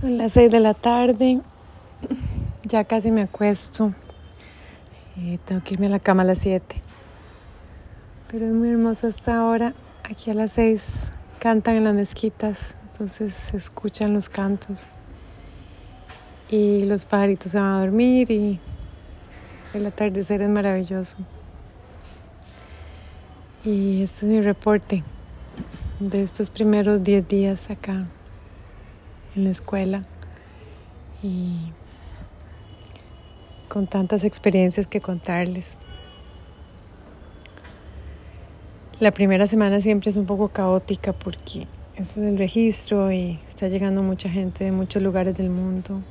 Son las 6 de la tarde, ya casi me acuesto. Eh, tengo que irme a la cama a las 7. Pero es muy hermoso hasta ahora. Aquí a las 6 cantan en las mezquitas, entonces se escuchan los cantos. Y los pajaritos se van a dormir y el atardecer es maravilloso. Y este es mi reporte de estos primeros 10 días acá en la escuela y con tantas experiencias que contarles. La primera semana siempre es un poco caótica porque es el registro y está llegando mucha gente de muchos lugares del mundo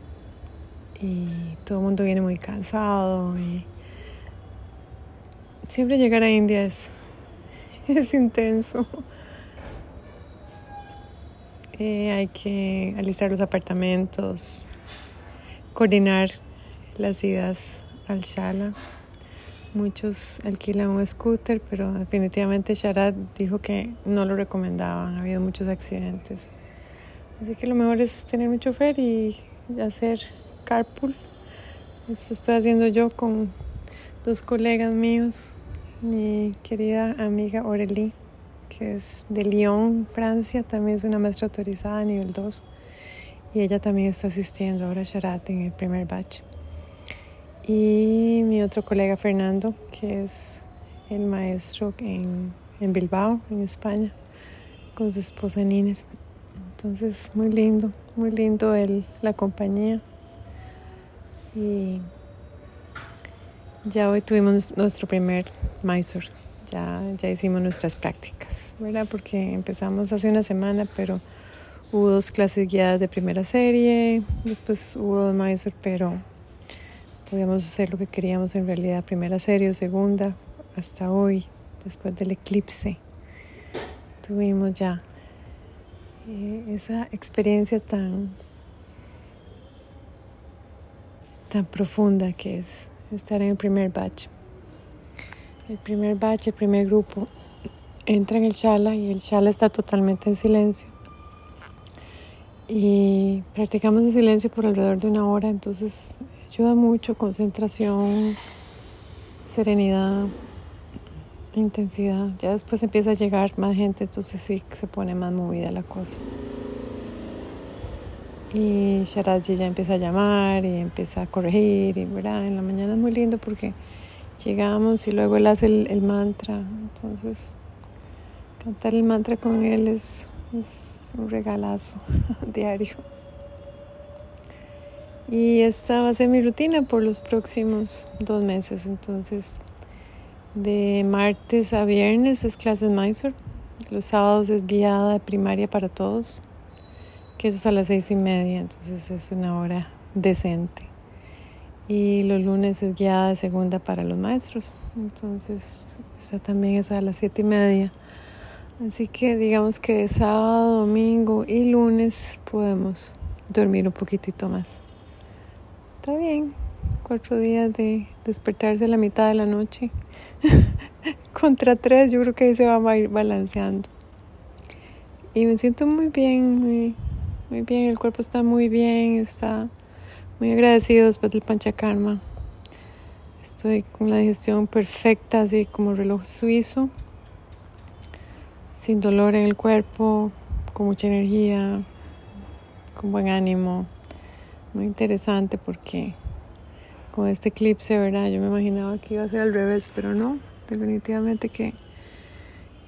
y todo el mundo viene muy cansado y siempre llegar a India es, es intenso. Eh, hay que alistar los apartamentos, coordinar las idas al Shala. Muchos alquilan un scooter, pero definitivamente Sharad dijo que no lo recomendaban. Ha habido muchos accidentes. Así que lo mejor es tener un chofer y hacer carpool. Eso estoy haciendo yo con dos colegas míos, mi querida amiga Aurélie que es de Lyon, Francia, también es una maestra autorizada a nivel 2 y ella también está asistiendo ahora a Sharat en el primer batch. Y mi otro colega Fernando, que es el maestro en, en Bilbao, en España, con su esposa Nines. Entonces, muy lindo, muy lindo el, la compañía. Y ya hoy tuvimos nuestro primer Mysore ya, ya hicimos nuestras prácticas, ¿verdad? Porque empezamos hace una semana, pero hubo dos clases guiadas de primera serie, después hubo dos maestros, pero podíamos hacer lo que queríamos en realidad, primera serie o segunda, hasta hoy, después del eclipse. Tuvimos ya eh, esa experiencia tan, tan profunda que es estar en el primer batch. El primer batch, el primer grupo, entra en el shala y el shala está totalmente en silencio. Y practicamos en silencio por alrededor de una hora, entonces ayuda mucho, concentración, serenidad, intensidad. Ya después empieza a llegar más gente, entonces sí se pone más movida la cosa. Y Sharaji ya empieza a llamar y empieza a corregir y en la mañana es muy lindo porque llegamos y luego él hace el, mantra. Entonces, cantar el mantra con él es, un regalazo diario. Y esta va a ser mi rutina por los próximos dos meses. Entonces, de martes a viernes es clases Mysore. Los sábados es guiada de primaria para todos, que es a las seis y media. Entonces es una hora decente y los lunes es guiada de segunda para los maestros. Entonces, esa también es a las siete y media. Así que digamos que sábado, domingo y lunes podemos dormir un poquitito más. Está bien, cuatro días de despertarse a la mitad de la noche. Contra tres, yo creo que ahí se va a ir balanceando. Y me siento muy bien, muy, muy bien, el cuerpo está muy bien, está muy agradecido después del panchakarma. Estoy con la digestión perfecta, así como reloj suizo, sin dolor en el cuerpo, con mucha energía, con buen ánimo. Muy interesante porque con este eclipse, ¿verdad? Yo me imaginaba que iba a ser al revés, pero no, definitivamente que,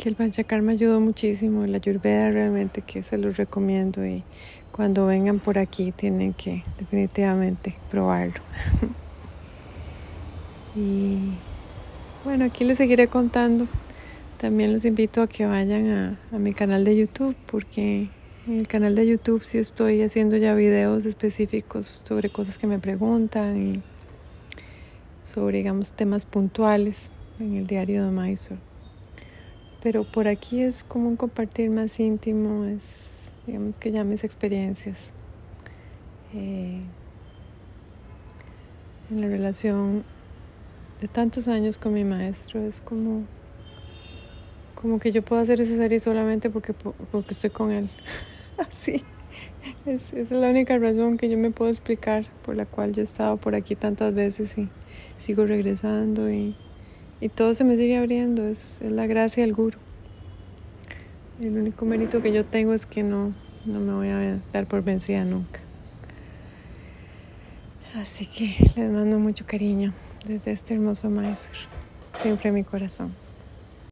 que el panchakarma ayudó muchísimo, la ayurveda realmente que se los recomiendo y cuando vengan por aquí tienen que definitivamente probarlo. y bueno, aquí les seguiré contando. También los invito a que vayan a, mi canal de YouTube porque en el canal de YouTube sí estoy haciendo ya videos específicos sobre cosas que me preguntan y sobre, digamos, temas puntuales en el diario de Mysore. Pero por aquí es como un compartir más íntimo, es digamos que ya mis experiencias eh, en la relación de tantos años con mi maestro es como como que yo puedo hacer esa serie solamente porque porque estoy con él. Así es, es la única razón que yo me puedo explicar por la cual yo he estado por aquí tantas veces y sigo regresando y, y todo se me sigue abriendo. Es, es la gracia del guru. El único mérito que yo tengo es que no, no me voy a dar por vencida nunca. Así que les mando mucho cariño desde este hermoso maestro, siempre en mi corazón.